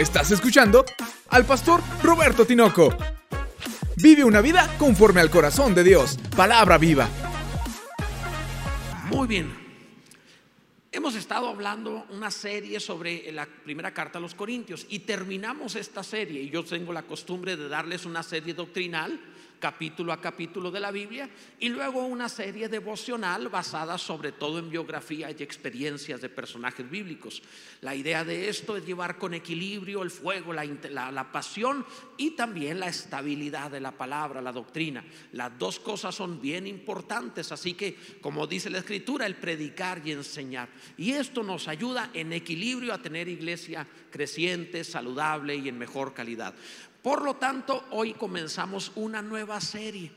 Estás escuchando al pastor Roberto Tinoco. Vive una vida conforme al corazón de Dios. Palabra viva. Muy bien. Hemos estado hablando una serie sobre la primera carta a los Corintios y terminamos esta serie. Y yo tengo la costumbre de darles una serie doctrinal capítulo a capítulo de la Biblia y luego una serie devocional basada sobre todo en biografía y experiencias de personajes bíblicos. La idea de esto es llevar con equilibrio el fuego, la, la, pasión y también la estabilidad de la palabra, la doctrina. Las dos cosas son bien importantes, así que como dice la escritura, el predicar y enseñar. Y esto nos ayuda en equilibrio a tener iglesia creciente, saludable y en mejor calidad. Por lo tanto, hoy comenzamos una nueva serie.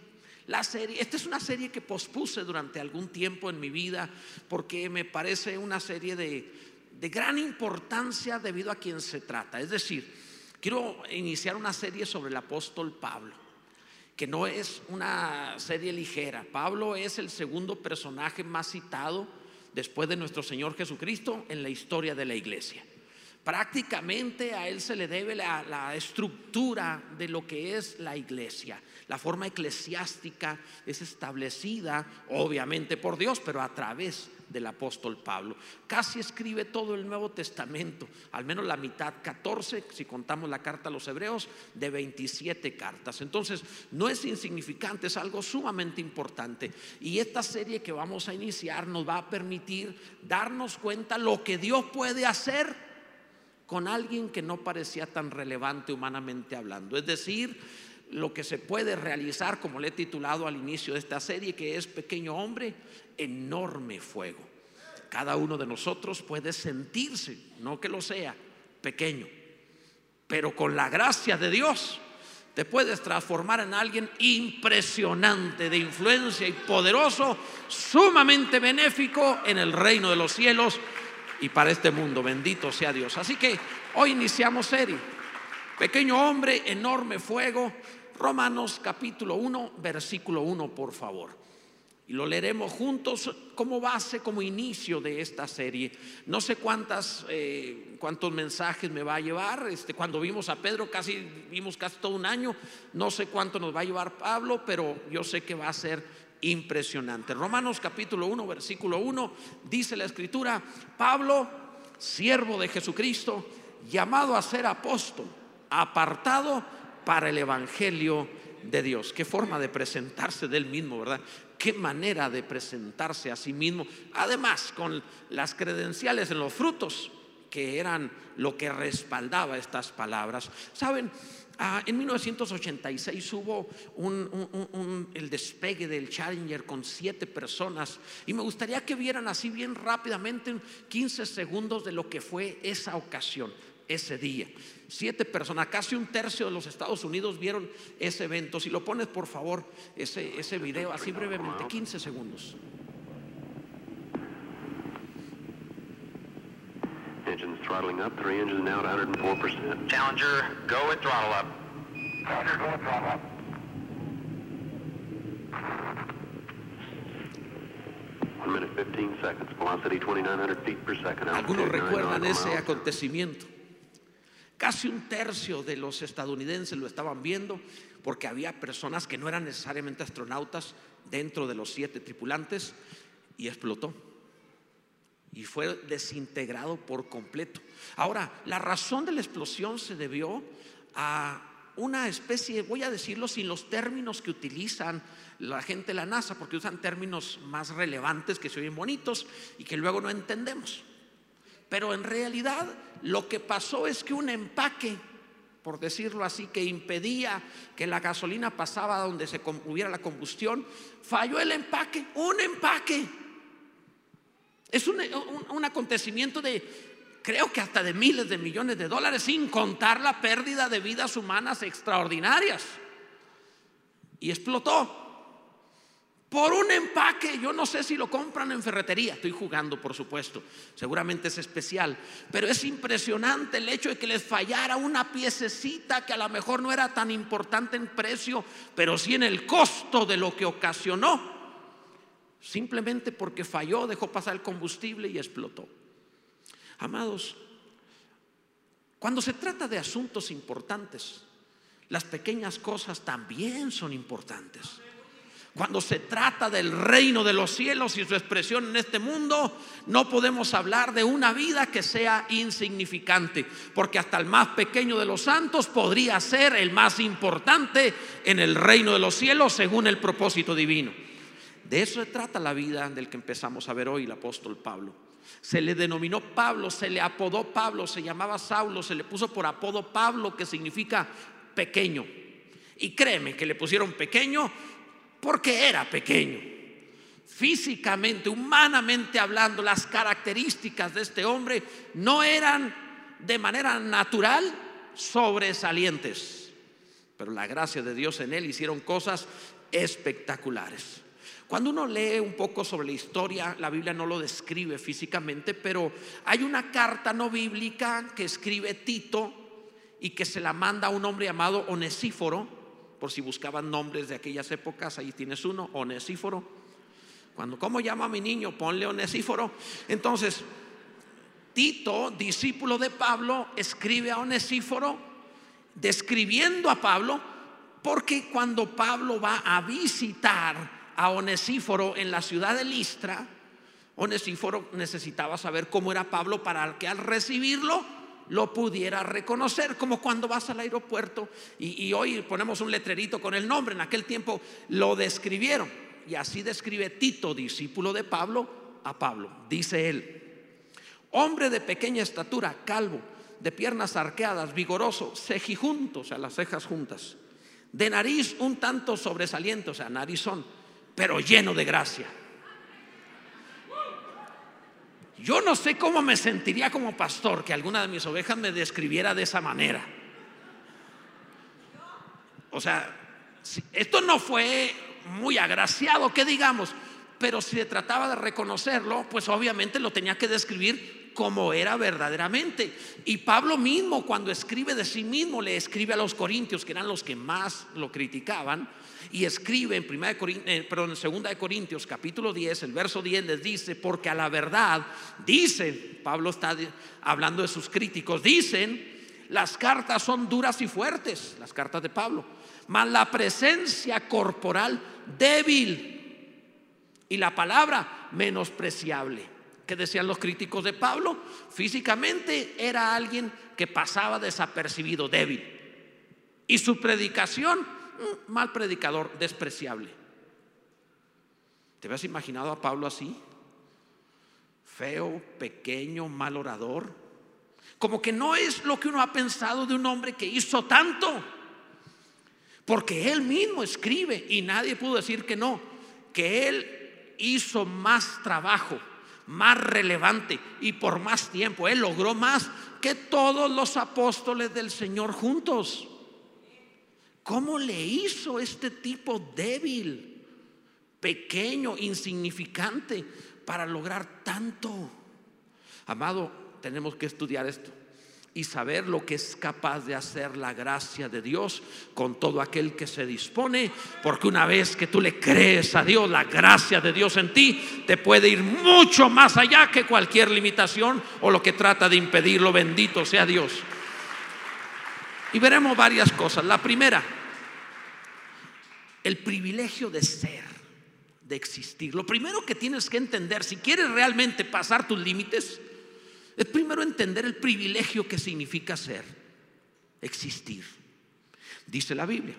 La serie, esta es una serie que pospuse durante algún tiempo en mi vida porque me parece una serie de, de gran importancia debido a quien se trata. Es decir, quiero iniciar una serie sobre el apóstol Pablo, que no es una serie ligera. Pablo es el segundo personaje más citado después de nuestro Señor Jesucristo en la historia de la iglesia. Prácticamente a él se le debe la, estructura de lo que es la iglesia. La forma eclesiástica es establecida, obviamente por Dios, pero a través del apóstol Pablo. Casi escribe todo el Nuevo Testamento, al menos la mitad, 14, si contamos la carta a los hebreos, de 27 cartas. Entonces, no es insignificante, es algo sumamente importante. Y esta serie que vamos a iniciar nos va a permitir darnos cuenta lo que Dios puede hacer con alguien que no parecía tan relevante humanamente hablando. Es decir, lo que se puede realizar, como le he titulado al inicio de esta serie, que es pequeño hombre, enorme fuego. Cada uno de nosotros puede sentirse, no que lo sea, pequeño, pero con la gracia de Dios te puedes transformar en alguien impresionante de influencia y poderoso, sumamente benéfico en el reino de los cielos y para este mundo. Bendito sea Dios. Así que hoy iniciamos serie. Pequeño hombre, enorme fuego. Romanos capítulo 1, versículo 1, por favor. Y lo leeremos juntos como base, como inicio de esta serie. No sé cuántas, eh, cuántos mensajes me va a llevar. Este, cuando vimos a Pedro, casi vimos casi todo un año. No sé cuánto nos va a llevar Pablo, pero yo sé que va a ser impresionante. Romanos capítulo 1, versículo 1, dice la escritura, Pablo, siervo de Jesucristo, llamado a ser apóstol, apartado para el Evangelio de Dios. Qué forma de presentarse del mismo, ¿verdad? Qué manera de presentarse a sí mismo. Además, con las credenciales en los frutos, que eran lo que respaldaba estas palabras. Saben, Ah, en 1986 hubo el despegue del Challenger con siete personas y me gustaría que vieran así bien rápidamente en 15 segundos de lo que fue esa ocasión, ese día. Siete personas, casi un tercio de los Estados Unidos vieron ese evento. Si lo pones por favor, ese, ese video así brevemente, 15 segundos. Engines throttling up, three engines now at 104%. Challenger, go and throttle up. Challenger, go and throttle up. One minute 15 seconds, velocity 2,900 feet per second. Algunos recuerdan ese acontecimiento. Casi un tercio de los estadounidenses lo estaban viendo porque había personas que no eran necesariamente astronautas dentro de los siete tripulantes y explotó y fue desintegrado por completo. Ahora, la razón de la explosión se debió a una especie, voy a decirlo sin los términos que utilizan la gente de la NASA, porque usan términos más relevantes que se oyen bonitos y que luego no entendemos. Pero en realidad lo que pasó es que un empaque, por decirlo así, que impedía que la gasolina pasaba donde se hubiera la combustión, falló el empaque, un empaque. Es un, acontecimiento de, creo que hasta de miles de millones de dólares, sin contar la pérdida de vidas humanas extraordinarias. Y explotó. Por un empaque, yo no sé si lo compran en ferretería, estoy jugando por supuesto, seguramente es especial, pero es impresionante el hecho de que les fallara una piececita que a lo mejor no era tan importante en precio, pero sí en el costo de lo que ocasionó simplemente porque falló, dejó pasar el combustible y explotó. Amados, Cuando se trata de asuntos importantes, las pequeñas cosas también son importantes. Cuando se trata del reino de los cielos y su expresión en este mundo, no podemos hablar de una vida que sea insignificante, porque hasta el más pequeño de los santos podría ser el más importante en el reino de los cielos según el propósito divino. De eso se trata la vida del que empezamos a ver hoy el apóstol Pablo. Se le denominó Pablo, se le apodó Pablo, se llamaba Saulo, se le puso por apodo Pablo, que significa pequeño. Y créeme que le pusieron pequeño porque era pequeño. Físicamente, humanamente hablando, las características de este hombre no eran de manera natural sobresalientes. Pero la gracia de Dios en él hicieron cosas espectaculares. Cuando uno lee un poco sobre la historia, la Biblia no lo describe físicamente, pero hay una carta no bíblica que escribe Tito y que se la manda a un hombre llamado Onesíforo por si buscaban nombres de aquellas épocas, ahí tienes uno, Onesíforo. Cuando, ¿cómo llama a mi niño? Ponle Onesíforo. Entonces, Tito, discípulo de Pablo, escribe a Onesíforo, describiendo a Pablo, porque cuando Pablo va a visitar a Onesíforo en la ciudad de Listra, Onesíforo necesitaba saber cómo era Pablo para que al recibirlo lo pudiera reconocer, como cuando vas al aeropuerto y, hoy ponemos un letrerito con el nombre, en aquel tiempo lo describieron. Y así describe Tito, discípulo de Pablo, a Pablo. Dice él, hombre de pequeña estatura, calvo, de piernas arqueadas, vigoroso, cejijunto, o sea, las cejas juntas, de nariz un tanto sobresaliente, o sea, narizón, pero lleno de gracia yo no sé cómo me sentiría como pastor que alguna de mis ovejas me describiera de esa manera. O sea, esto no fue muy agraciado, que digamos, pero si se trataba de reconocerlo, pues obviamente lo tenía que describir como era verdaderamente. Y Pablo mismo, cuando escribe de sí mismo, le escribe a los corintios, que eran los que más lo criticaban, y escribe en, primera de eh, perdón, en segunda de Corintios capítulo 10, el verso 10 les dice, porque a la verdad, dicen, Pablo está hablando de sus críticos, dicen, las cartas son duras y fuertes, las cartas de Pablo, mas la presencia corporal débil y la palabra menospreciable. ¿Qué decían los críticos de Pablo? Físicamente era alguien que pasaba desapercibido, débil. Y su predicación mal predicador, despreciable. ¿Te habías imaginado a Pablo así? Feo, pequeño, mal orador. Como que no es lo que uno ha pensado de un hombre que hizo tanto. Porque él mismo escribe y nadie pudo decir que no, que él hizo más trabajo, más relevante y por más tiempo. Él logró más que todos los apóstoles del Señor juntos. ¿Cómo le hizo este tipo débil, pequeño, insignificante para lograr tanto? Amado, tenemos que estudiar esto y saber lo que es capaz de hacer la gracia de Dios con todo aquel que se dispone, porque una vez que tú le crees a Dios, la gracia de Dios en ti te puede ir mucho más allá que cualquier limitación o lo que trata de impedirlo, bendito sea Dios. Y veremos varias cosas. La primera, el privilegio de ser, de existir. Lo primero que tienes que entender, si quieres realmente pasar tus límites, es primero entender el privilegio que significa ser, existir. Dice la Biblia.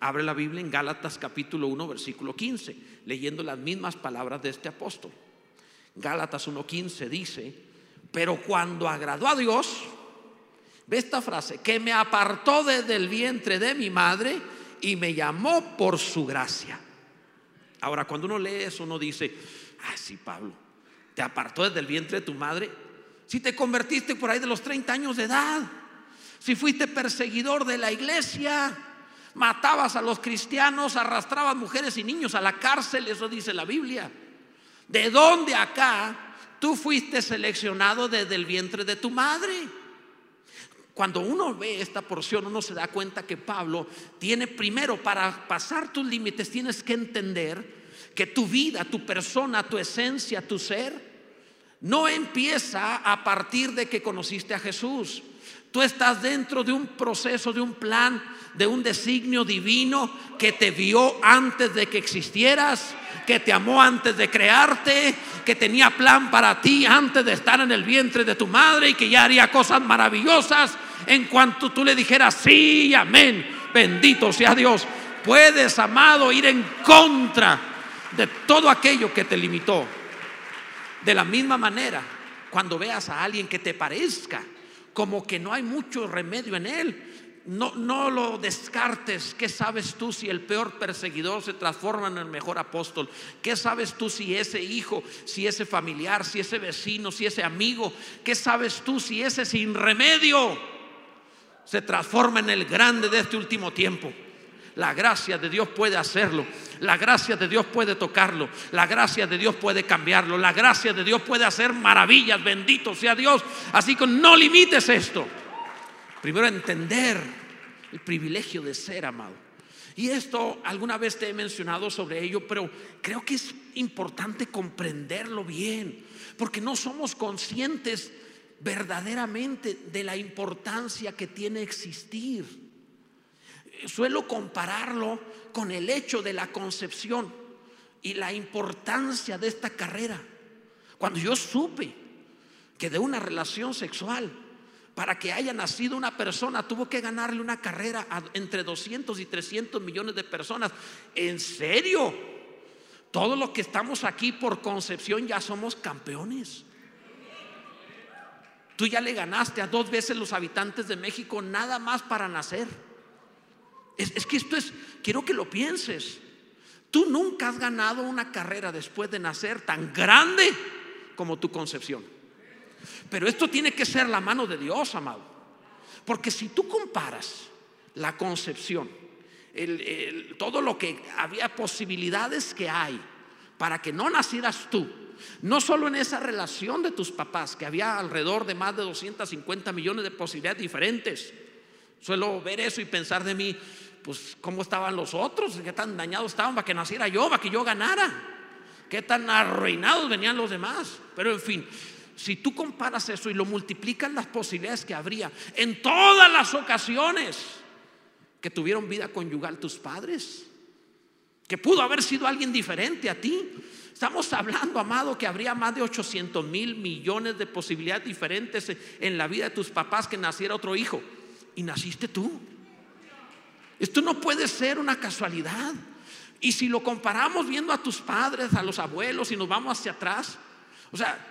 Abre la Biblia en Gálatas capítulo 1, versículo 15, leyendo las mismas palabras de este apóstol. Gálatas 1.15 dice, pero cuando agradó a Dios, Ve esta frase, que me apartó desde el vientre de mi madre y me llamó por su gracia. Ahora, cuando uno lee eso, uno dice, ah, sí, Pablo, te apartó desde el vientre de tu madre. Si te convertiste por ahí de los 30 años de edad, si fuiste perseguidor de la iglesia, matabas a los cristianos, arrastrabas mujeres y niños a la cárcel, eso dice la Biblia. ¿De dónde acá tú fuiste seleccionado desde el vientre de tu madre? Cuando uno ve esta porción, uno se da cuenta que Pablo tiene primero, para pasar tus límites, tienes que entender que tu vida, tu persona, tu esencia, tu ser, no empieza a partir de que conociste a Jesús. Tú estás dentro de un proceso, de un plan, de un designio divino que te vio antes de que existieras, que te amó antes de crearte, que tenía plan para ti antes de estar en el vientre de tu madre y que ya haría cosas maravillosas en cuanto tú le dijeras sí, amén, bendito sea Dios. Puedes, amado, ir en contra de todo aquello que te limitó. De la misma manera, cuando veas a alguien que te parezca como que no hay mucho remedio en él, no, no lo descartes. ¿Qué sabes tú si el peor perseguidor se transforma en el mejor apóstol? ¿Qué sabes tú si ese hijo, si ese familiar, si ese vecino, si ese amigo? ¿Qué sabes tú si ese sin remedio se transforma en el grande de este último tiempo? La gracia de Dios puede hacerlo. La gracia de Dios puede tocarlo. La gracia de Dios puede cambiarlo. La gracia de Dios puede hacer maravillas. Bendito sea Dios. Así que no limites esto. Primero entender el privilegio de ser amado. Y esto alguna vez te he mencionado sobre ello, pero creo que es importante comprenderlo bien, porque no somos conscientes verdaderamente de la importancia que tiene existir. Suelo compararlo con el hecho de la concepción y la importancia de esta carrera. Cuando yo supe que de una relación sexual para que haya nacido una persona, tuvo que ganarle una carrera entre 200 y 300 millones de personas. ¿En serio? Todos los que estamos aquí por concepción ya somos campeones. Tú ya le ganaste a dos veces los habitantes de México nada más para nacer. Es, es, que esto es, quiero que lo pienses. Tú nunca has ganado una carrera después de nacer tan grande como tu concepción. Pero esto tiene que ser la mano de Dios, amado. Porque si tú comparas la concepción, todo lo que había posibilidades que hay para que no nacieras tú, no solo en esa relación de tus papás, que había alrededor de más de 250 millones de posibilidades diferentes. Suelo ver eso y pensar de mí, pues cómo estaban los otros, qué tan dañados estaban para que naciera yo, para que yo ganara, qué tan arruinados venían los demás. Pero en fin, si tú comparas eso y lo multiplicas las posibilidades que habría en todas las ocasiones que tuvieron vida conyugal tus padres, que pudo haber sido alguien diferente a ti. Estamos hablando, amado, que habría más de 800 mil millones de posibilidades diferentes en la vida de tus papás que naciera otro hijo. Y naciste tú. Esto no puede ser una casualidad. Y si lo comparamos viendo a tus padres, a los abuelos, y nos vamos hacia atrás, o sea,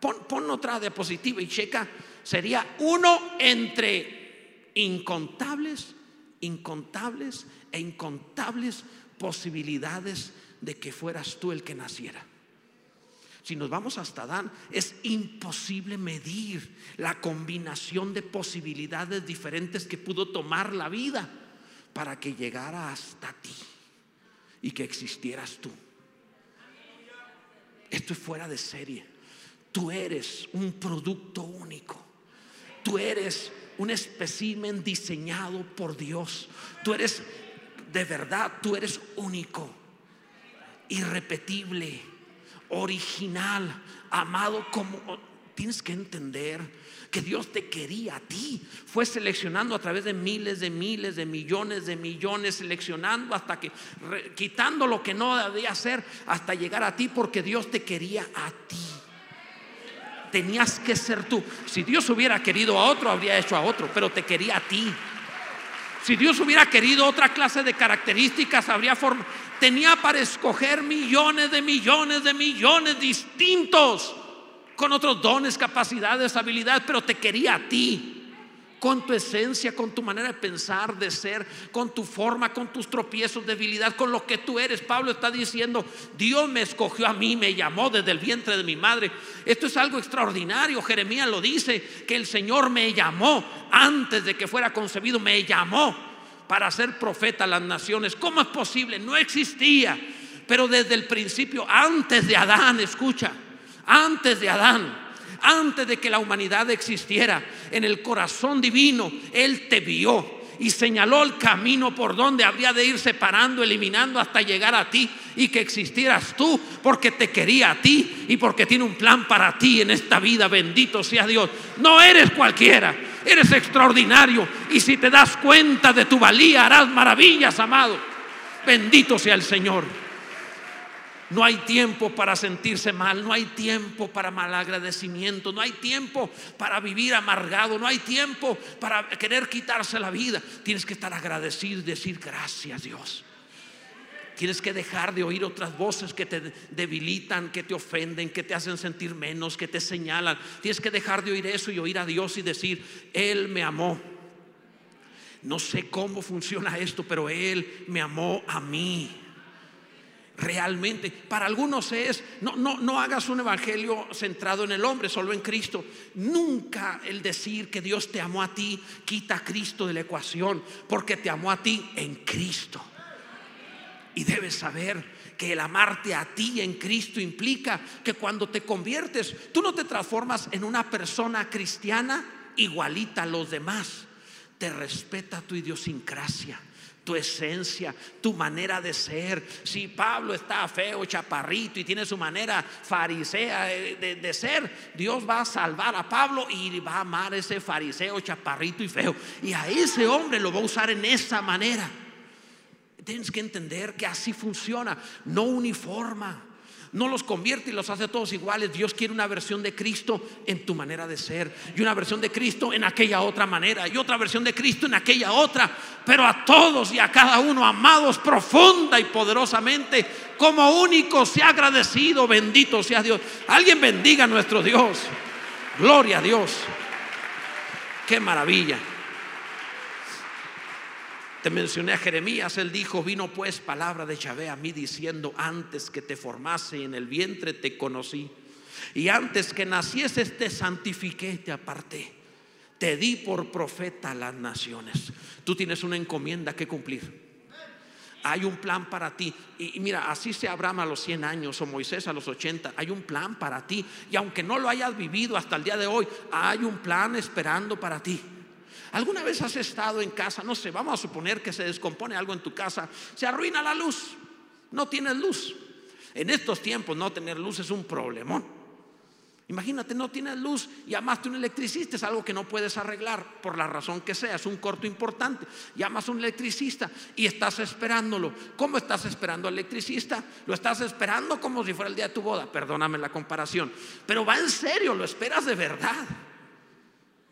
Pon, otra diapositiva y checa. Sería uno entre incontables, incontables e incontables posibilidades de que fueras tú el que naciera. Si nos vamos hasta Adán, es imposible medir la combinación de posibilidades diferentes que pudo tomar la vida para que llegara hasta ti y que existieras tú. Esto es fuera de serie. Tú eres un producto único. Tú eres un espécimen diseñado por Dios. Tú eres, de verdad, tú eres único, irrepetible, original, amado como... Tienes que entender que Dios te quería a ti. Fue seleccionando a través de miles de miles de millones de millones, seleccionando hasta que, quitando lo que no debía hacer, hasta llegar a ti porque Dios te quería a ti tenías que ser tú. Si Dios hubiera querido a otro, habría hecho a otro, pero te quería a ti. Si Dios hubiera querido otra clase de características, habría formado. Tenía para escoger millones de millones de millones distintos, con otros dones, capacidades, habilidades, pero te quería a ti con tu esencia, con tu manera de pensar, de ser, con tu forma, con tus tropiezos, debilidad, con lo que tú eres. Pablo está diciendo, Dios me escogió a mí, me llamó desde el vientre de mi madre. Esto es algo extraordinario. Jeremías lo dice, que el Señor me llamó antes de que fuera concebido, me llamó para ser profeta a las naciones. ¿Cómo es posible? No existía. Pero desde el principio, antes de Adán, escucha, antes de Adán, antes de que la humanidad existiera, en el corazón divino, Él te vio. y señaló el camino por donde habría de ir separando, eliminando hasta llegar a ti y que existieras tú porque te quería a ti y porque tiene un plan para ti en esta vida. Bendito sea Dios. No eres cualquiera, eres extraordinario y si te das cuenta de tu valía harás maravillas, amado. Bendito sea el Señor. No hay tiempo para sentirse mal, no hay tiempo para malagradecimiento, no hay tiempo para vivir amargado, no hay tiempo para querer quitarse la vida. Tienes que estar agradecido y decir gracias Dios. Tienes que dejar de oír otras voces que te debilitan, que te ofenden, que te hacen sentir menos, que te señalan. Tienes que dejar de oír eso y oír a Dios y decir, Él me amó. No sé cómo funciona esto, pero Él me amó a mí realmente. Para algunos es, no, no, no hagas un evangelio centrado en el hombre, solo en Cristo. Nunca el decir que Dios te amó a ti quita a Cristo de la ecuación, porque te amó a ti en Cristo. Y debes saber que el amarte a ti en Cristo implica que cuando te conviertes, tú no te transformas en una persona cristiana igualita a los demás. Te respeta tu idiosincrasia tu esencia, tu manera de ser. Si Pablo está feo, chaparrito y tiene su manera farisea de, ser, Dios va a salvar a Pablo y va a amar a ese fariseo, chaparrito y feo. Y a ese hombre lo va a usar en esa manera. Tienes que entender que así funciona, no uniforma no los convierte y los hace todos iguales. Dios quiere una versión de Cristo en tu manera de ser y una versión de Cristo en aquella otra manera y otra versión de Cristo en aquella otra. Pero a todos y a cada uno amados profunda y poderosamente como único sea agradecido, bendito sea Dios. Alguien bendiga a nuestro Dios. Gloria a Dios. Qué maravilla. Te mencioné a Jeremías, él dijo, vino pues palabra de Yahvé a mí diciendo, antes que te formase en el vientre te conocí, y antes que nacieses te santifiqué, te aparté, te di por profeta a las naciones. Tú tienes una encomienda que cumplir. Hay un plan para ti. Y, mira, así sea Abraham a los 100 años o Moisés a los 80. Hay un plan para ti. Y aunque no lo hayas vivido hasta el día de hoy, hay un plan esperando para ti. ¿Alguna vez has estado en casa? No sé, vamos a suponer que se descompone algo en tu casa, se arruina la luz, no tienes luz. En estos tiempos no tener luz es un problemón. Imagínate, no tienes luz, llamaste a un electricista, es algo que no puedes arreglar por la razón que sea, es un corto importante. Llamas a un electricista y estás esperándolo. ¿Cómo estás esperando al electricista? Lo estás esperando como si fuera el día de tu boda, perdóname la comparación, pero va en serio, lo esperas de verdad.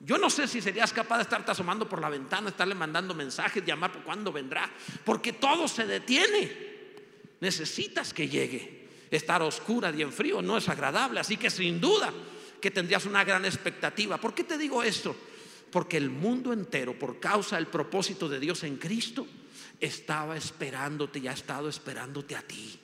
Yo no sé si serías capaz de estarte asomando por la ventana, estarle mandando mensajes, llamar por cuándo vendrá, porque todo se detiene. Necesitas que llegue. Estar oscura y en frío no es agradable, así que sin duda que tendrías una gran expectativa. ¿Por qué te digo esto? Porque el mundo entero, por causa del propósito de Dios en Cristo, estaba esperándote y ha estado esperándote a ti.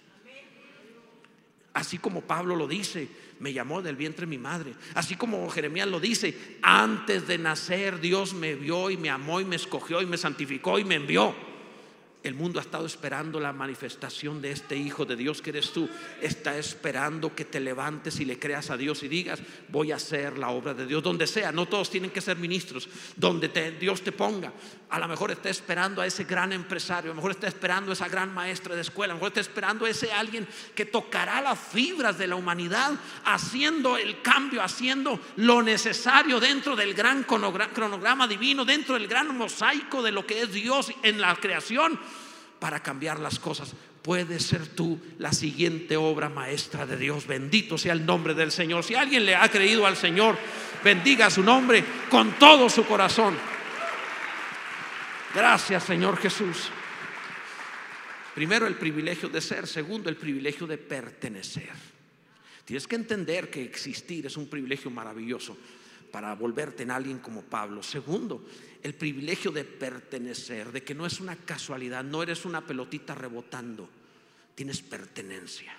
Así como Pablo lo dice, me llamó del vientre mi madre. Así como Jeremías lo dice, antes de nacer Dios me vio y me amó y me escogió y me santificó y me envió. El mundo ha estado esperando la manifestación de este Hijo de Dios que eres tú. Está esperando que te levantes y le creas a Dios y digas, voy a hacer la obra de Dios, donde sea. No todos tienen que ser ministros, donde Dios te ponga. A lo mejor está esperando a ese gran empresario, a lo mejor está esperando a esa gran maestra de escuela, a lo mejor está esperando a ese alguien que tocará las fibras de la humanidad, haciendo el cambio, haciendo lo necesario dentro del gran cronograma divino, dentro del gran mosaico de lo que es Dios en la creación para cambiar las cosas. Puede ser tú la siguiente obra maestra de Dios. Bendito sea el nombre del Señor. Si alguien le ha creído al Señor, bendiga su nombre con todo su corazón. Gracias Señor Jesús. Primero el privilegio de ser, segundo el privilegio de pertenecer. Tienes que entender que existir es un privilegio maravilloso para volverte en alguien como Pablo. Segundo, el privilegio de pertenecer, de que no es una casualidad, no eres una pelotita rebotando, tienes pertenencia.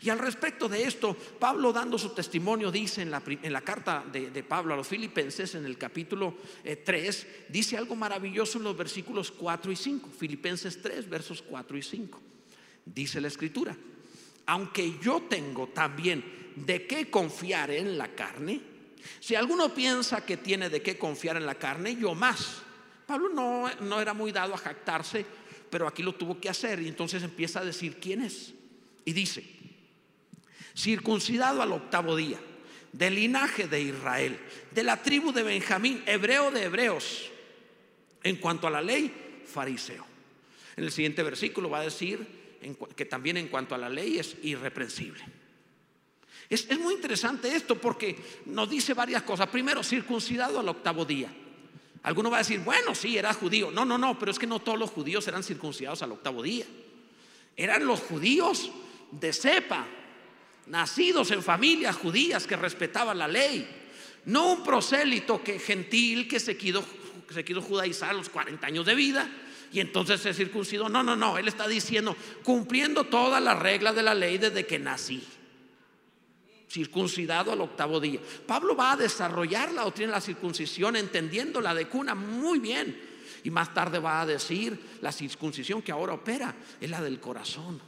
Y al respecto de esto, Pablo dando su testimonio dice en la, en la carta de, Pablo a los filipenses en el capítulo 3, eh, dice algo maravilloso en los versículos 4 y 5, Filipenses 3, versos 4 y 5. Dice la escritura, aunque yo tengo también de qué confiar en la carne, si alguno piensa que tiene de qué confiar en la carne, yo más, Pablo no, no era muy dado a jactarse, pero aquí lo tuvo que hacer y entonces empieza a decir quién es. Y dice, circuncidado al octavo día, del linaje de Israel, de la tribu de Benjamín, hebreo de hebreos, en cuanto a la ley, fariseo. En el siguiente versículo va a decir que también en cuanto a la ley es irreprensible. Es, muy interesante esto porque nos dice varias cosas. Primero, circuncidado al octavo día. Alguno va a decir, bueno, sí, era judío. No, no, no, pero es que no todos los judíos eran circuncidados al octavo día. Eran los judíos de cepa, nacidos en familias judías que respetaban la ley. No un prosélito que gentil que se quiso, se judaizar a los 40 años de vida y entonces se circuncidó. No, no, no. Él está diciendo, cumpliendo todas las reglas de la ley desde que nací circuncidado al octavo día. Pablo va a desarrollar la doctrina de la circuncisión entendiendo la de cuna muy bien. Y más tarde va a decir la circuncisión que ahora opera es la del corazón.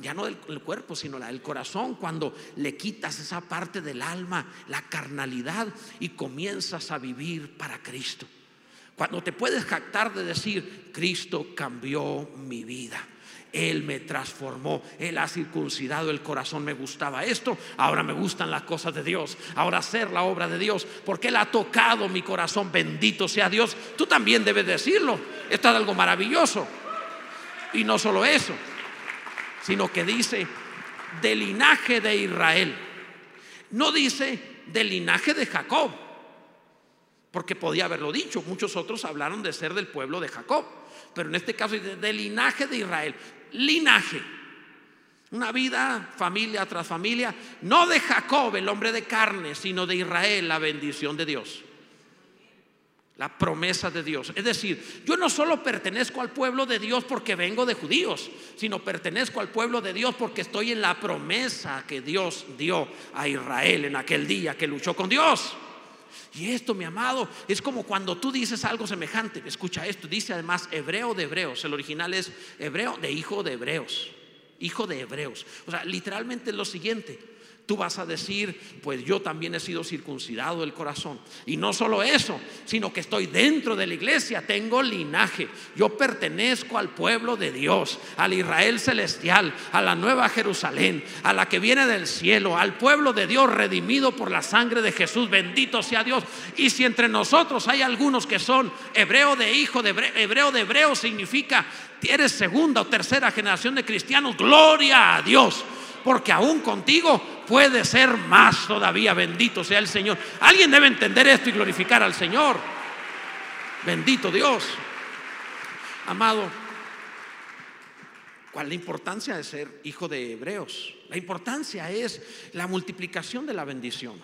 Ya no del cuerpo, sino la del corazón, cuando le quitas esa parte del alma, la carnalidad, y comienzas a vivir para Cristo. Cuando te puedes jactar de decir, Cristo cambió mi vida. Él me transformó, Él ha circuncidado el corazón, me gustaba esto, ahora me gustan las cosas de Dios, ahora hacer la obra de Dios, porque Él ha tocado mi corazón, bendito sea Dios. Tú también debes decirlo, esto es algo maravilloso. Y no solo eso, sino que dice del linaje de Israel, no dice del linaje de Jacob, porque podía haberlo dicho, muchos otros hablaron de ser del pueblo de Jacob pero en este caso del linaje de Israel linaje. Una vida, familia tras familia, no de Jacob, el hombre de carne, sino de Israel, la bendición de Dios. La promesa de Dios. Es decir, yo no solo pertenezco al pueblo de Dios porque vengo de judíos, sino pertenezco al pueblo de Dios porque estoy en la promesa que Dios dio a Israel en aquel día que luchó con Dios. Y esto, mi amado, es como cuando tú dices algo semejante. Escucha esto, dice además hebreo de hebreos. El original es hebreo de hijo de hebreos. Hijo de hebreos. O sea, literalmente es lo siguiente tú vas a decir, pues yo también he sido circuncidado del corazón. Y no solo eso, sino que estoy dentro de la iglesia, tengo linaje. Yo pertenezco al pueblo de Dios, al Israel celestial, a la nueva Jerusalén, a la que viene del cielo, al pueblo de Dios redimido por la sangre de Jesús. Bendito sea Dios. Y si entre nosotros hay algunos que son hebreo de hijo, de hebreo, hebreo de hebreo significa eres segunda o tercera generación de cristianos, gloria a Dios porque aún contigo puede ser más todavía. Bendito sea el Señor. Alguien debe entender esto y glorificar al Señor. Bendito Dios. Amado, ¿cuál es la importancia de ser hijo de hebreos? La importancia es la multiplicación de la bendición.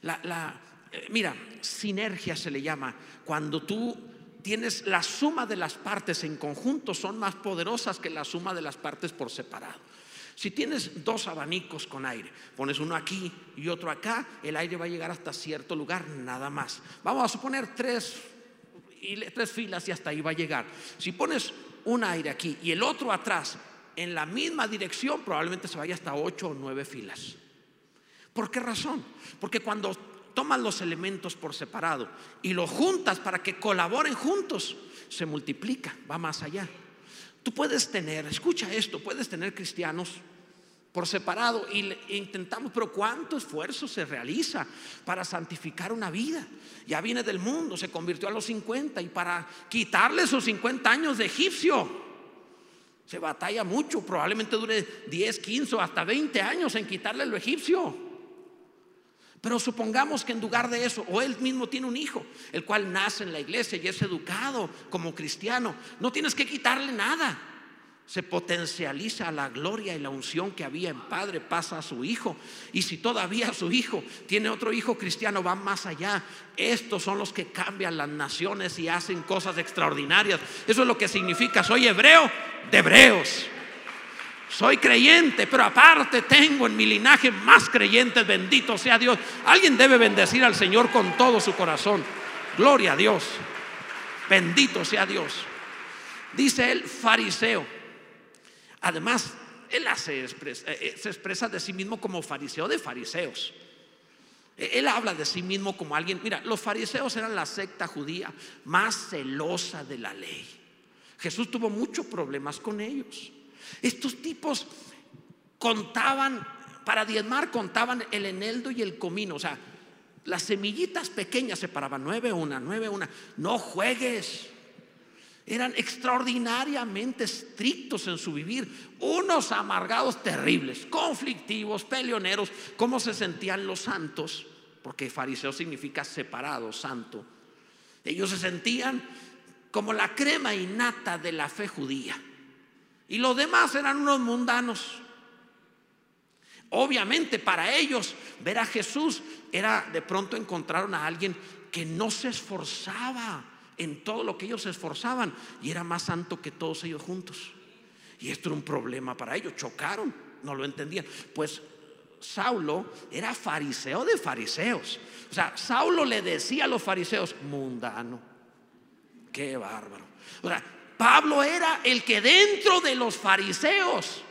La, eh, mira, sinergia se le llama cuando tú tienes la suma de las partes en conjunto son más poderosas que la suma de las partes por separado. Si tienes dos abanicos con aire, pones uno aquí y otro acá, el aire va a llegar hasta cierto lugar, nada más. Vamos a suponer tres, tres filas y hasta ahí va a llegar. Si pones un aire aquí y el otro atrás, en la misma dirección, probablemente se vaya hasta ocho o nueve filas. ¿Por qué razón? Porque cuando tomas los elementos por separado y los juntas para que colaboren juntos, se multiplica, va más allá. Tú puedes tener, escucha esto, puedes tener cristianos por separado y intentamos, pero ¿cuánto esfuerzo se realiza para santificar una vida? Ya viene del mundo, se convirtió a los 50 y para quitarle sus 50 años de egipcio, se batalla mucho, probablemente dure 10, 15 o hasta 20 años en quitarle lo egipcio. Pero supongamos que en lugar de eso, o él mismo tiene un hijo, el cual nace en la iglesia y es educado como cristiano, no tienes que quitarle nada. Se potencializa la gloria y la unción que había en padre, pasa a su hijo. Y si todavía su hijo tiene otro hijo cristiano, va más allá. Estos son los que cambian las naciones y hacen cosas extraordinarias. Eso es lo que significa, soy hebreo de hebreos. Soy creyente, pero aparte tengo en mi linaje más creyentes, bendito sea Dios. Alguien debe bendecir al Señor con todo su corazón. Gloria a Dios. Bendito sea Dios. Dice él, fariseo. Además, él eh, eh, se expresa de sí mismo como fariseo de fariseos. Él habla de sí mismo como alguien, mira, los fariseos eran la secta judía más celosa de la ley. Jesús tuvo muchos problemas con ellos. Estos tipos contaban, para diezmar contaban el eneldo y el comino, o sea, las semillitas pequeñas se paraban, nueve una, nueve una, no juegues. Eran extraordinariamente estrictos en su vivir, unos amargados terribles, conflictivos, peleoneros, cómo se sentían los santos, porque fariseo significa separado, santo. Ellos se sentían como la crema innata de la fe judía. Y los demás eran unos mundanos. Obviamente para ellos ver a Jesús era de pronto encontraron a alguien que no se esforzaba en todo lo que ellos se esforzaban y era más santo que todos ellos juntos. Y esto era un problema para ellos, chocaron, no lo entendían. Pues Saulo era fariseo de fariseos. O sea, Saulo le decía a los fariseos, mundano. Qué bárbaro. O sea, Pablo era el que dentro de los fariseos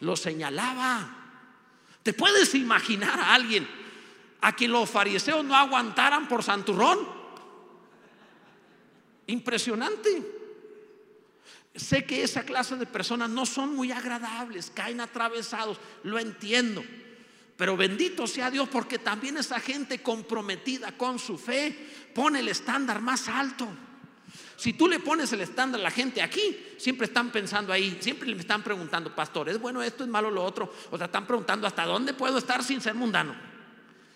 lo señalaba. ¿Te puedes imaginar a alguien a quien los fariseos no aguantaran por santurrón? Impresionante. Sé que esa clase de personas no son muy agradables, caen atravesados, lo entiendo. Pero bendito sea Dios porque también esa gente comprometida con su fe pone el estándar más alto. Si tú le pones el estándar a la gente aquí, siempre están pensando ahí, siempre le están preguntando, pastor, ¿es bueno esto, es malo lo otro? O sea, están preguntando, ¿hasta dónde puedo estar sin ser mundano?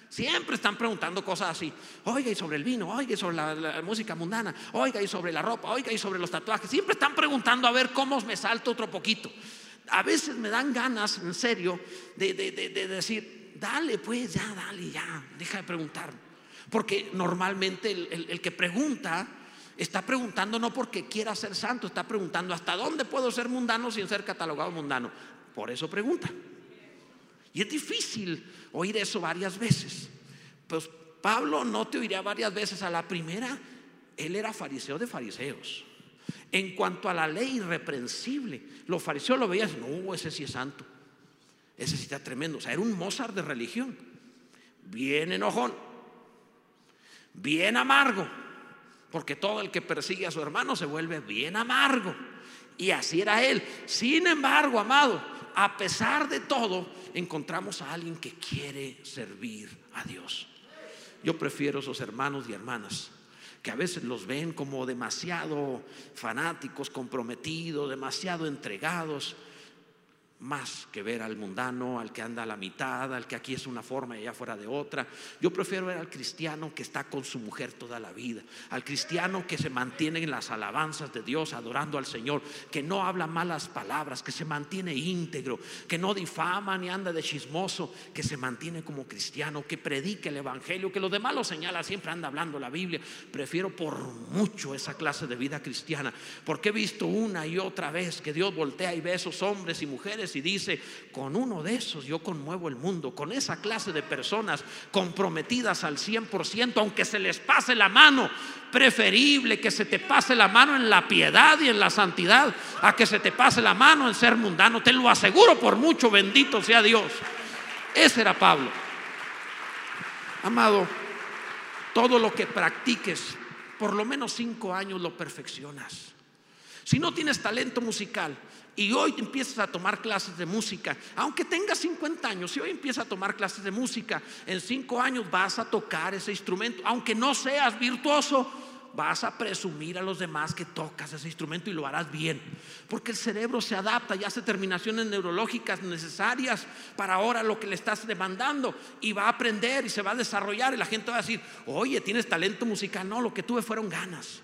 Siempre están preguntando cosas así. Oiga, y sobre el vino, oiga, y sobre la, música mundana, oiga, y sobre la ropa, oiga, y sobre los tatuajes. Siempre están preguntando a ver cómo me salto otro poquito. A veces me dan ganas, en serio, de, decir, dale, pues, ya, dale, ya, deja de preguntar. Porque normalmente el que pregunta está preguntando no porque quiera ser santo, está preguntando hasta dónde puedo ser mundano sin ser catalogado mundano. Por eso pregunta. Y es difícil oír eso varias veces. Pues Pablo no te oiría varias veces. A la primera, él era fariseo de fariseos. En cuanto a la ley irreprensible, los fariseos lo veían, no, ese sí es santo. Ese sí está tremendo. O sea, era un Mozart de religión. Bien enojón. Bien amargo. Porque todo el que persigue a su hermano se vuelve bien amargo. Y así era él. Sin embargo, amado, a pesar de todo, encontramos a alguien que quiere servir a Dios. Yo prefiero esos hermanos y hermanas que a veces los ven como demasiado fanáticos, comprometidos, demasiado entregados más que ver al mundano, al que anda a la mitad, al que aquí es una forma y allá fuera de otra. Yo prefiero ver al cristiano que está con su mujer toda la vida, al cristiano que se mantiene en las alabanzas de Dios, adorando al Señor, que no habla malas palabras, que se mantiene íntegro, que no difama ni anda de chismoso, que se mantiene como cristiano, que predique el Evangelio, que los demás lo señala, siempre anda hablando la Biblia. Prefiero por mucho esa clase de vida cristiana, porque he visto una y otra vez que Dios voltea y ve a esos hombres y mujeres y dice, con uno de esos yo conmuevo el mundo, con esa clase de personas comprometidas al 100%, aunque se les pase la mano, preferible que se te pase la mano en la piedad y en la santidad, a que se te pase la mano en ser mundano, te lo aseguro por mucho, bendito sea Dios. Ese era Pablo. Amado, todo lo que practiques, por lo menos cinco años lo perfeccionas. Si no tienes talento musical, y hoy empiezas a tomar clases de música, aunque tengas 50 años, si hoy empiezas a tomar clases de música, en 5 años vas a tocar ese instrumento, aunque no seas virtuoso, vas a presumir a los demás que tocas ese instrumento y lo harás bien. Porque el cerebro se adapta y hace terminaciones neurológicas necesarias para ahora lo que le estás demandando y va a aprender y se va a desarrollar y la gente va a decir, oye, tienes talento musical. No, lo que tuve fueron ganas.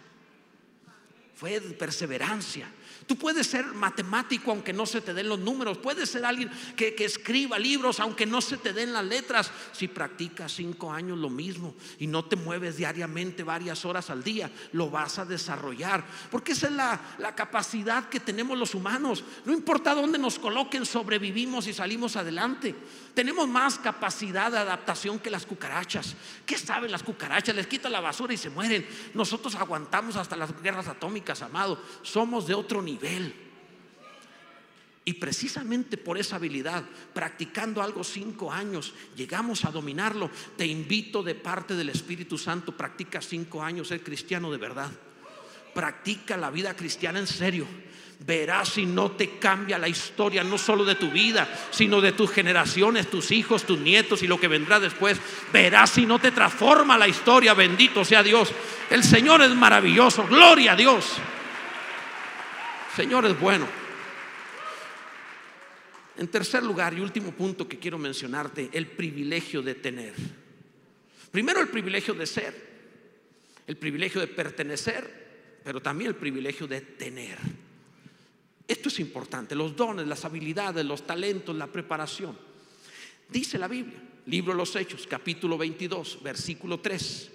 Fue perseverancia. Tú puedes ser matemático aunque no se te den los números. Puedes ser alguien que, escriba libros aunque no se te den las letras. Si practicas cinco años lo mismo y no te mueves diariamente varias horas al día, lo vas a desarrollar. Porque esa es la, la capacidad que tenemos los humanos. No importa dónde nos coloquen, sobrevivimos y salimos adelante. Tenemos más capacidad de adaptación que las cucarachas. ¿Qué saben las cucarachas? Les quita la basura y se mueren. Nosotros aguantamos hasta las guerras atómicas, amado. Somos de otro nivel. Y precisamente por esa habilidad, practicando algo cinco años, llegamos a dominarlo. Te invito de parte del Espíritu Santo, practica cinco años ser cristiano de verdad. Practica la vida cristiana en serio. Verás si no te cambia la historia, no solo de tu vida, sino de tus generaciones, tus hijos, tus nietos y lo que vendrá después. Verás si no te transforma la historia, bendito sea Dios. El Señor es maravilloso, gloria a Dios. Señor es bueno. En tercer lugar y último punto que quiero mencionarte, el privilegio de tener. Primero el privilegio de ser, el privilegio de pertenecer, pero también el privilegio de tener. Esto es importante, los dones, las habilidades, los talentos, la preparación. Dice la Biblia, libro de los Hechos, capítulo 22, versículo 3.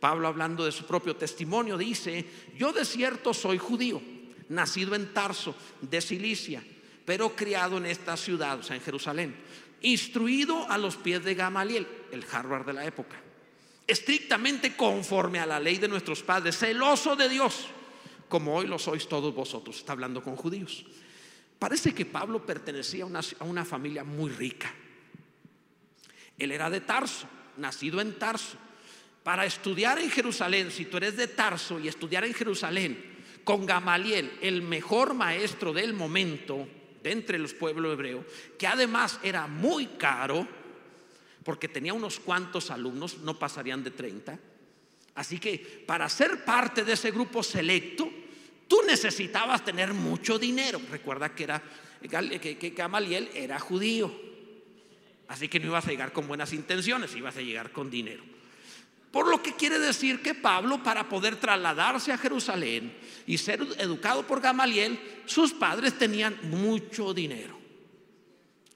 Pablo hablando de su propio testimonio dice, yo de cierto soy judío, nacido en Tarso, de Cilicia pero criado en esta ciudad, o sea, en Jerusalén, instruido a los pies de Gamaliel, el Harvard de la época, estrictamente conforme a la ley de nuestros padres, celoso de Dios, como hoy lo sois todos vosotros, está hablando con judíos. Parece que Pablo pertenecía a una, a una familia muy rica. Él era de Tarso, nacido en Tarso. Para estudiar en Jerusalén, si tú eres de Tarso y estudiar en Jerusalén con Gamaliel, el mejor maestro del momento, entre los pueblos hebreos, que además era muy caro, porque tenía unos cuantos alumnos, no pasarían de 30. Así que para ser parte de ese grupo selecto, tú necesitabas tener mucho dinero. Recuerda que, era, que Gamaliel era judío. Así que no ibas a llegar con buenas intenciones, ibas a llegar con dinero. Por lo que quiere decir que Pablo, para poder trasladarse a Jerusalén y ser educado por Gamaliel, sus padres tenían mucho dinero.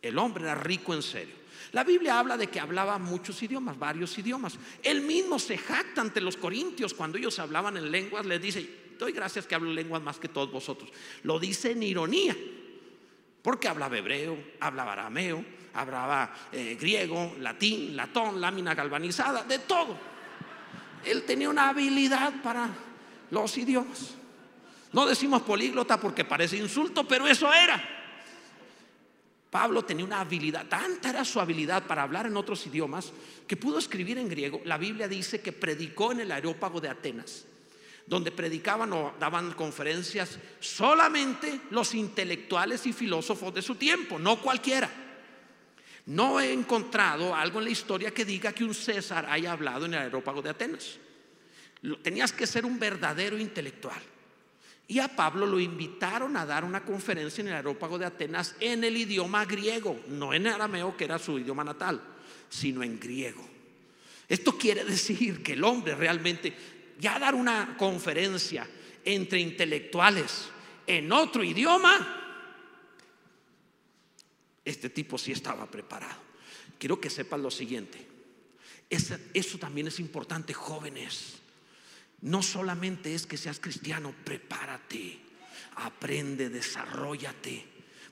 El hombre era rico en serio. La Biblia habla de que hablaba muchos idiomas, varios idiomas. Él mismo se jacta ante los corintios cuando ellos hablaban en lenguas, les dice, doy gracias que hablo lenguas más que todos vosotros. Lo dice en ironía, porque hablaba hebreo, hablaba arameo, hablaba eh, griego, latín, latón, lámina galvanizada, de todo. Él tenía una habilidad para los idiomas. No decimos políglota porque parece insulto, pero eso era. Pablo tenía una habilidad, tanta era su habilidad para hablar en otros idiomas que pudo escribir en griego. La Biblia dice que predicó en el aerópago de Atenas, donde predicaban o daban conferencias solamente los intelectuales y filósofos de su tiempo, no cualquiera. No he encontrado algo en la historia que diga que un César haya hablado en el aerópago de Atenas. Tenías que ser un verdadero intelectual. Y a Pablo lo invitaron a dar una conferencia en el aerópago de Atenas en el idioma griego, no en arameo, que era su idioma natal, sino en griego. Esto quiere decir que el hombre realmente, ya dar una conferencia entre intelectuales en otro idioma, este tipo sí estaba preparado. Quiero que sepan lo siguiente. Eso, también es importante, jóvenes. No solamente es que seas cristiano, prepárate, aprende, desarrollate.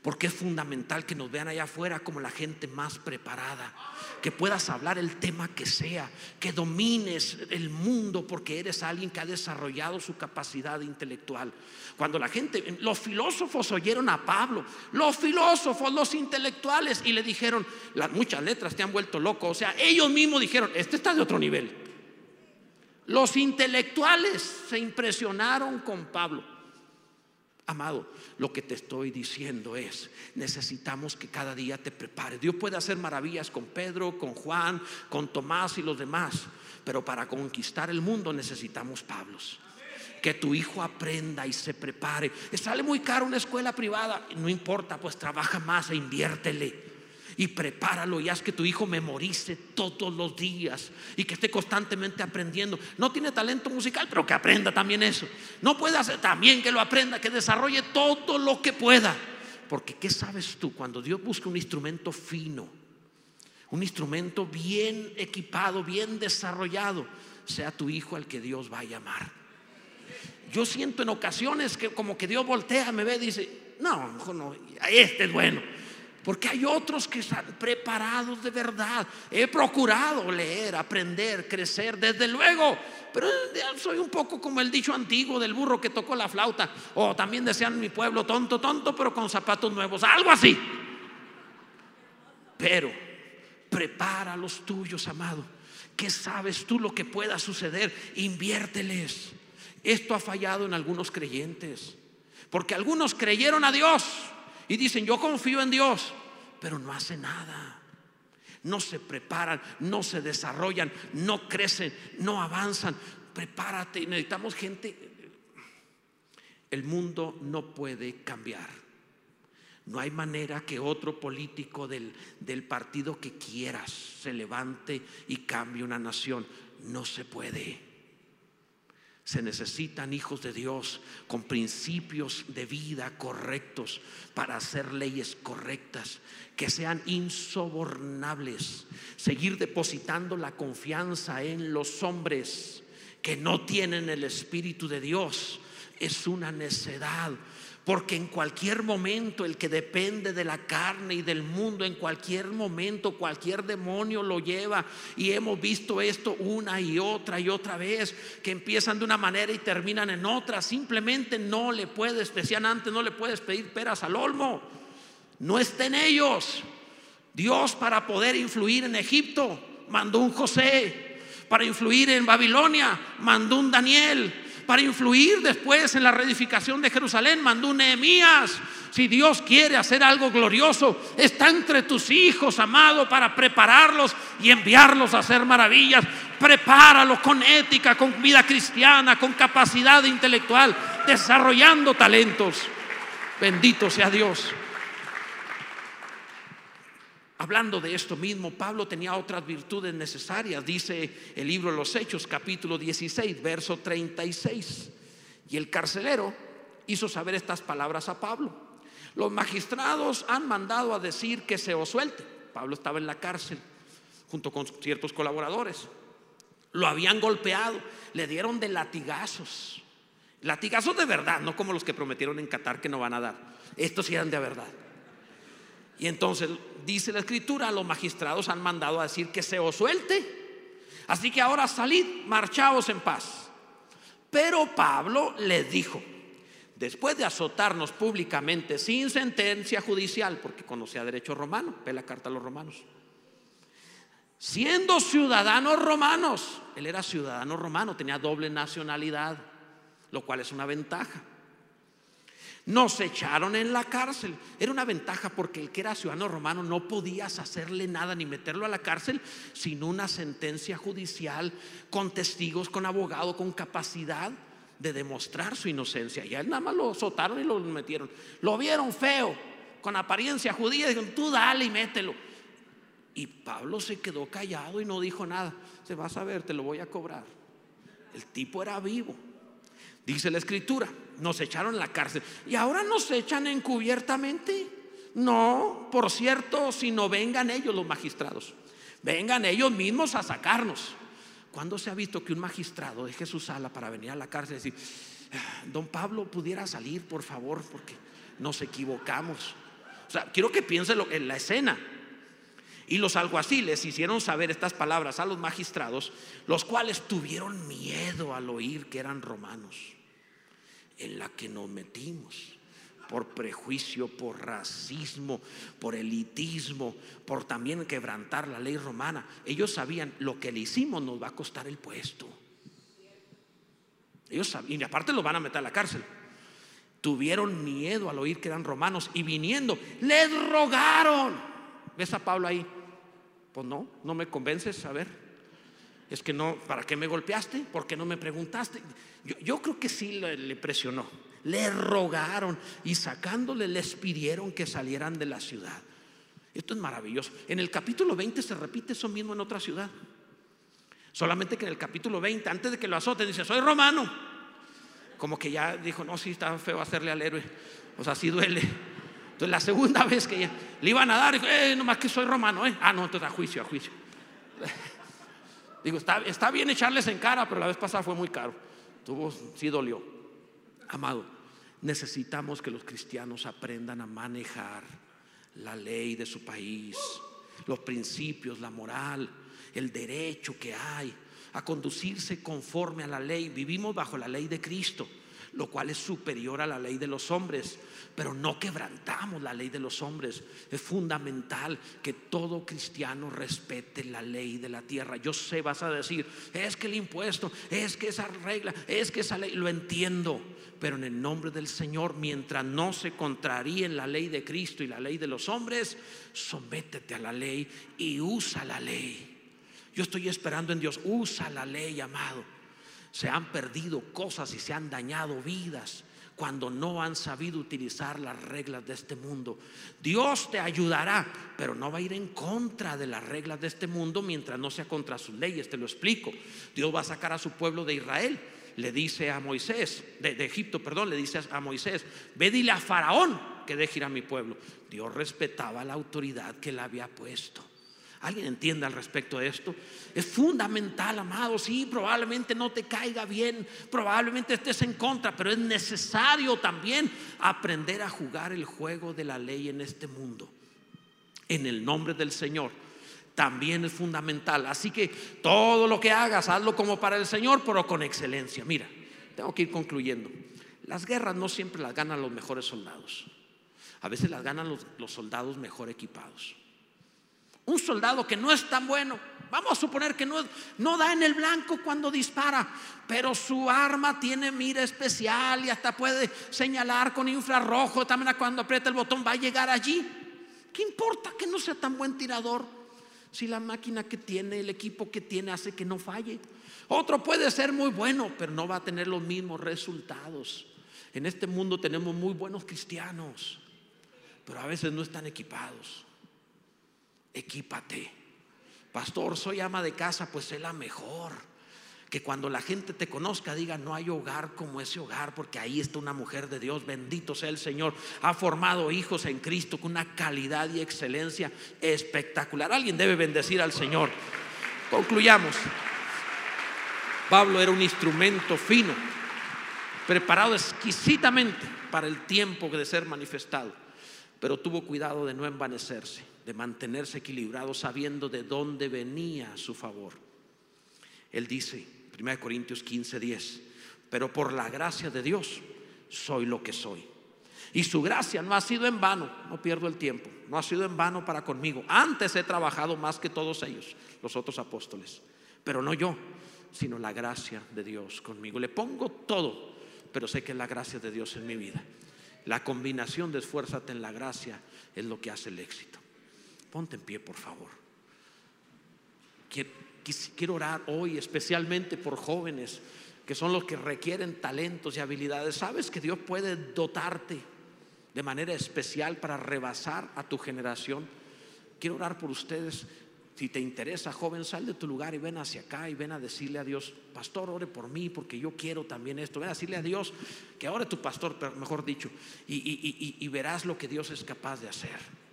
Porque es fundamental que nos vean allá afuera como la gente más preparada. Que puedas hablar el tema que sea. Que domines el mundo porque eres alguien que ha desarrollado su capacidad intelectual. Cuando la gente, los filósofos oyeron a Pablo, los filósofos, los intelectuales, y le dijeron, las muchas letras te han vuelto loco. O sea, ellos mismos dijeron, este está de otro nivel. Los intelectuales se impresionaron con Pablo. Amado, lo que te estoy diciendo es, necesitamos que cada día te prepares. Dios puede hacer maravillas con Pedro, con Juan, con Tomás y los demás, pero para conquistar el mundo necesitamos Pablos. Que tu hijo aprenda y se prepare. Sale muy caro una escuela privada, no importa, pues trabaja más e inviértele y prepáralo y haz que tu hijo memorice todos los días y que esté constantemente aprendiendo. No tiene talento musical, pero que aprenda también eso. No puede hacer también que lo aprenda, que desarrolle todo lo que pueda. Porque ¿qué sabes tú cuando Dios busca un instrumento fino? Un instrumento bien equipado, bien desarrollado, sea tu hijo al que Dios va a llamar. Yo siento en ocasiones que como que Dios voltea, me ve y dice, no, no, este es bueno Porque hay otros que están preparados de verdad. He procurado leer, aprender, crecer, desde luego. Pero soy un poco como el dicho antiguo del burro que tocó la flauta. O también decían mi pueblo, tonto, tonto, pero con zapatos nuevos. Algo así. Pero prepara los tuyos, amado. ¿Qué sabes tú lo que pueda suceder? Inviérteles. Esto ha fallado en algunos creyentes. Porque algunos creyeron a Dios y dicen, yo confío en Dios, pero no hacen nada. No se preparan, no se desarrollan, no crecen, no avanzan. Prepárate, necesitamos gente. El mundo no puede cambiar. No hay manera que otro político del, del, partido que quieras se levante y cambie una nación. No se puede. Se necesitan hijos de Dios con principios de vida correctos para hacer leyes correctas, que sean insobornables. Seguir depositando la confianza en los hombres que no tienen el Espíritu de Dios es una necedad. Porque en cualquier momento el que depende de la carne y del mundo, en cualquier momento cualquier demonio lo lleva. Y hemos visto esto una y otra y otra vez, que empiezan de una manera y terminan en otra. Simplemente no le puedes, decían antes, no le puedes pedir peras al olmo. No está en ellos. Dios para poder influir en Egipto mandó un José. Para influir en Babilonia mandó un Daniel para influir después en la reedificación de Jerusalén, mandó Nehemías. Si Dios quiere hacer algo glorioso, está entre tus hijos, amado, para prepararlos y enviarlos a hacer maravillas. Prepáralos con ética, con vida cristiana, con capacidad intelectual, desarrollando talentos. Bendito sea Dios. Hablando de esto mismo, Pablo tenía otras virtudes necesarias, dice el libro de los Hechos, capítulo 16, verso 36. Y el carcelero hizo saber estas palabras a Pablo. Los magistrados han mandado a decir que se os suelte. Pablo estaba en la cárcel junto con ciertos colaboradores. Lo habían golpeado, le dieron de latigazos. Latigazos de verdad, no como los que prometieron en Qatar que no van a dar. Estos eran de verdad. Y entonces dice la escritura, los magistrados han mandado a decir que se os suelte. Así que ahora salid, marchaos en paz. Pero Pablo les dijo, después de azotarnos públicamente sin sentencia judicial, porque conocía derecho romano, ve la carta a los romanos, siendo ciudadanos romanos, él era ciudadano romano, tenía doble nacionalidad, lo cual es una ventaja. Nos echaron en la cárcel. Era una ventaja porque el que era ciudadano romano no podías hacerle nada ni meterlo a la cárcel sin una sentencia judicial, con testigos, con abogado, con capacidad de demostrar su inocencia. Y él nada más lo azotaron y lo metieron. Lo vieron feo, con apariencia judía. Dijeron, tú dale y mételo. Y Pablo se quedó callado y no dijo nada. Se va a saber, te lo voy a cobrar. El tipo era vivo. Dice la escritura, nos echaron en la cárcel y ahora nos echan encubiertamente. No, por cierto, si no vengan ellos los magistrados, vengan ellos mismos a sacarnos. ¿Cuándo se ha visto que un magistrado deje su sala para venir a la cárcel y decir, ah, don Pablo pudiera salir, por favor, porque nos equivocamos? O sea, quiero que piense en la escena. Y los alguaciles hicieron saber estas palabras a los magistrados, los cuales tuvieron miedo al oír que eran romanos en la que nos metimos por prejuicio, por racismo, por elitismo, por también quebrantar la ley romana. Ellos sabían lo que le hicimos nos va a costar el puesto. Ellos sabían, y aparte los van a meter a la cárcel. Tuvieron miedo al oír que eran romanos y viniendo, les rogaron. ¿Ves a Pablo ahí? Pues no, no me convences, a ver. Es que no, ¿para qué me golpeaste? ¿Por qué no me preguntaste? Yo, creo que sí le, presionó. Le rogaron y sacándole les pidieron que salieran de la ciudad. Esto es maravilloso. En el capítulo 20 se repite eso mismo en otra ciudad. Solamente que en el capítulo 20, antes de que lo azoten, dice, soy romano. Como que ya dijo, no, sí, está feo hacerle al héroe. O sea, sí duele. Entonces la segunda vez que le iban a dar, dijo, eh, nomás que soy romano, ¿eh? Ah, no, entonces a juicio, a juicio. Digo, está, está bien echarles en cara, pero la vez pasada fue muy caro. Tuvo, sí dolió. Amado, necesitamos que los cristianos aprendan a manejar la ley de su país, los principios, la moral, el derecho que hay a conducirse conforme a la ley. Vivimos bajo la ley de Cristo lo cual es superior a la ley de los hombres. Pero no quebrantamos la ley de los hombres. Es fundamental que todo cristiano respete la ley de la tierra. Yo sé, vas a decir, es que el impuesto, es que esa regla, es que esa ley, lo entiendo. Pero en el nombre del Señor, mientras no se contraríen la ley de Cristo y la ley de los hombres, sométete a la ley y usa la ley. Yo estoy esperando en Dios, usa la ley, amado se han perdido cosas y se han dañado vidas cuando no han sabido utilizar las reglas de este mundo. Dios te ayudará, pero no va a ir en contra de las reglas de este mundo mientras no sea contra sus leyes, te lo explico. Dios va a sacar a su pueblo de Israel. Le dice a Moisés, de, Egipto, perdón, le dice a Moisés, ve dile a Faraón que deje ir a mi pueblo. Dios respetaba la autoridad que le había puesto. ¿Alguien entiende al respecto de esto? Es fundamental, amado. Sí, probablemente no te caiga bien, probablemente estés en contra, pero es necesario también aprender a jugar el juego de la ley en este mundo. En el nombre del Señor. También es fundamental. Así que todo lo que hagas, hazlo como para el Señor, pero con excelencia. Mira, tengo que ir concluyendo. Las guerras no siempre las ganan los mejores soldados. A veces las ganan los, los soldados mejor equipados un soldado que no es tan bueno, vamos a suponer que no, da en el blanco cuando dispara, pero su arma tiene mira especial y hasta puede señalar con infrarrojo, también cuando aprieta el botón va a llegar allí. ¿Qué importa que no sea tan buen tirador si la máquina que tiene, el equipo que tiene hace que no falle? Otro puede ser muy bueno, pero no va a tener los mismos resultados. En este mundo tenemos muy buenos cristianos, pero a veces no están equipados equípate. Pastor, soy ama de casa, pues sé la mejor. Que cuando la gente te conozca diga, no hay hogar como ese hogar, porque ahí está una mujer de Dios, bendito sea el Señor. Ha formado hijos en Cristo con una calidad y excelencia espectacular. Alguien debe bendecir al Señor. Concluyamos. Pablo era un instrumento fino, preparado exquisitamente para el tiempo de ser manifestado, pero tuvo cuidado de no envanecerse de mantenerse equilibrado sabiendo de dónde venía su favor. Él dice, 1 Corintios 15, 10, pero por la gracia de Dios soy lo que soy. Y su gracia no ha sido en vano, no pierdo el tiempo, no ha sido en vano para conmigo. Antes he trabajado más que todos ellos, los otros apóstoles, pero no yo, sino la gracia de Dios conmigo. Le pongo todo, pero sé que es la gracia de Dios en mi vida. La combinación de esfuérzate en la gracia es lo que hace el éxito. Ponte en pie, por favor. Quiero orar hoy especialmente por jóvenes que son los que requieren talentos y habilidades. Sabes que Dios puede dotarte de manera especial para rebasar a tu generación. Quiero orar por ustedes. Si te interesa, joven, sal de tu lugar y ven hacia acá y ven a decirle a Dios, pastor, ore por mí porque yo quiero también esto. Ven a decirle a Dios que ore tu pastor, mejor dicho, y verás lo que Dios es capaz de hacer.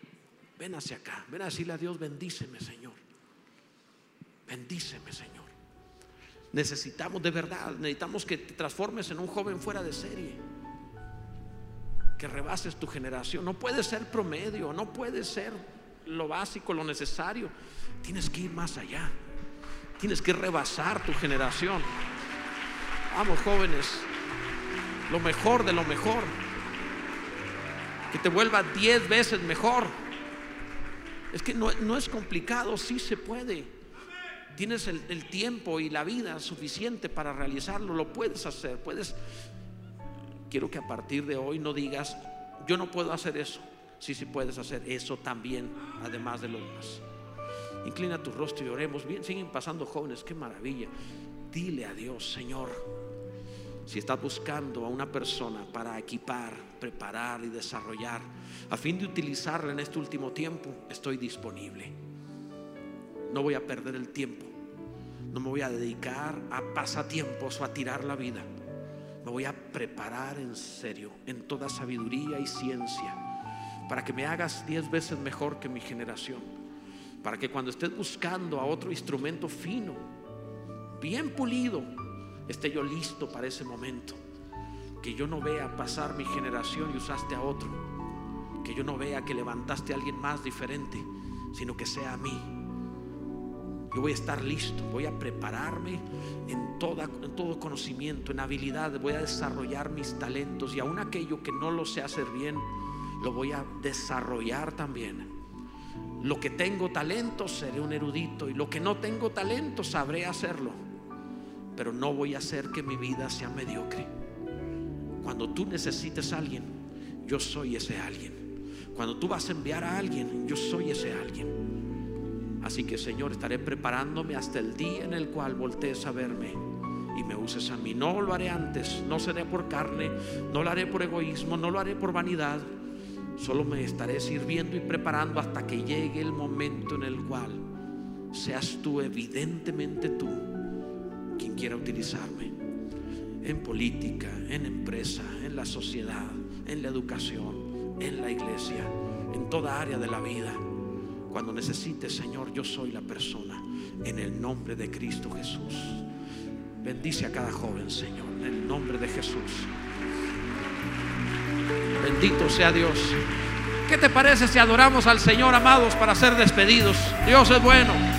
Ven hacia acá, ven a decirle a Dios, bendíceme Señor. Bendíceme Señor. Necesitamos de verdad, necesitamos que te transformes en un joven fuera de serie. Que rebases tu generación. No puede ser promedio, no puede ser lo básico, lo necesario. Tienes que ir más allá. Tienes que rebasar tu generación. Vamos jóvenes, lo mejor de lo mejor. Que te vuelva diez veces mejor. Es que no, es complicado, sí se puede. Tienes el, el, tiempo y la vida suficiente para realizarlo, lo puedes hacer. Puedes. Quiero que a partir de hoy no digas, yo no puedo hacer eso. Sí, sí puedes hacer eso también, además de lo demás. Inclina tu rostro y oremos. Bien, siguen pasando jóvenes, qué maravilla. Dile a Dios, Señor, si estás buscando a una persona para equipar, preparar y desarrollar, a fin de utilizarla en este último tiempo, estoy disponible. No voy a perder el tiempo. No me voy a dedicar a pasatiempos o a tirar la vida. Me voy a preparar en serio, en toda sabiduría y ciencia, para que me hagas diez veces mejor que mi generación. Para que cuando estés buscando a otro instrumento fino, bien pulido, esté yo listo para ese momento. Que yo no vea pasar mi generación y usaste a otro Que yo no vea que levantaste a alguien más diferente, sino que sea a mí. Yo voy a estar listo, voy a prepararme en, en todo conocimiento, en habilidad, voy a desarrollar mis talentos y aún aquello que no lo sé hacer bien, lo voy a desarrollar también. Lo que tengo talento, seré un erudito y lo que no tengo talento, sabré hacerlo. Pero no voy a hacer que mi vida sea mediocre. Cuando tú necesites a alguien, yo soy ese alguien. Cuando tú vas a enviar a alguien, yo soy ese alguien. Así que Señor, estaré preparándome hasta el día en el cual voltees a verme y me uses a mí. No lo haré antes, no seré por carne, no lo haré por egoísmo, no lo haré por vanidad. Solo me estaré sirviendo y preparando hasta que llegue el momento en el cual seas tú, evidentemente tú, quien quiera utilizarme. En política, en empresa, en la sociedad, en la educación, en la iglesia, en toda área de la vida. Cuando necesites, Señor, yo soy la persona. En el nombre de Cristo Jesús. Bendice a cada joven, Señor, en el nombre de Jesús. Bendito sea Dios. ¿Qué te parece si adoramos al Señor, amados, para ser despedidos? Dios es bueno.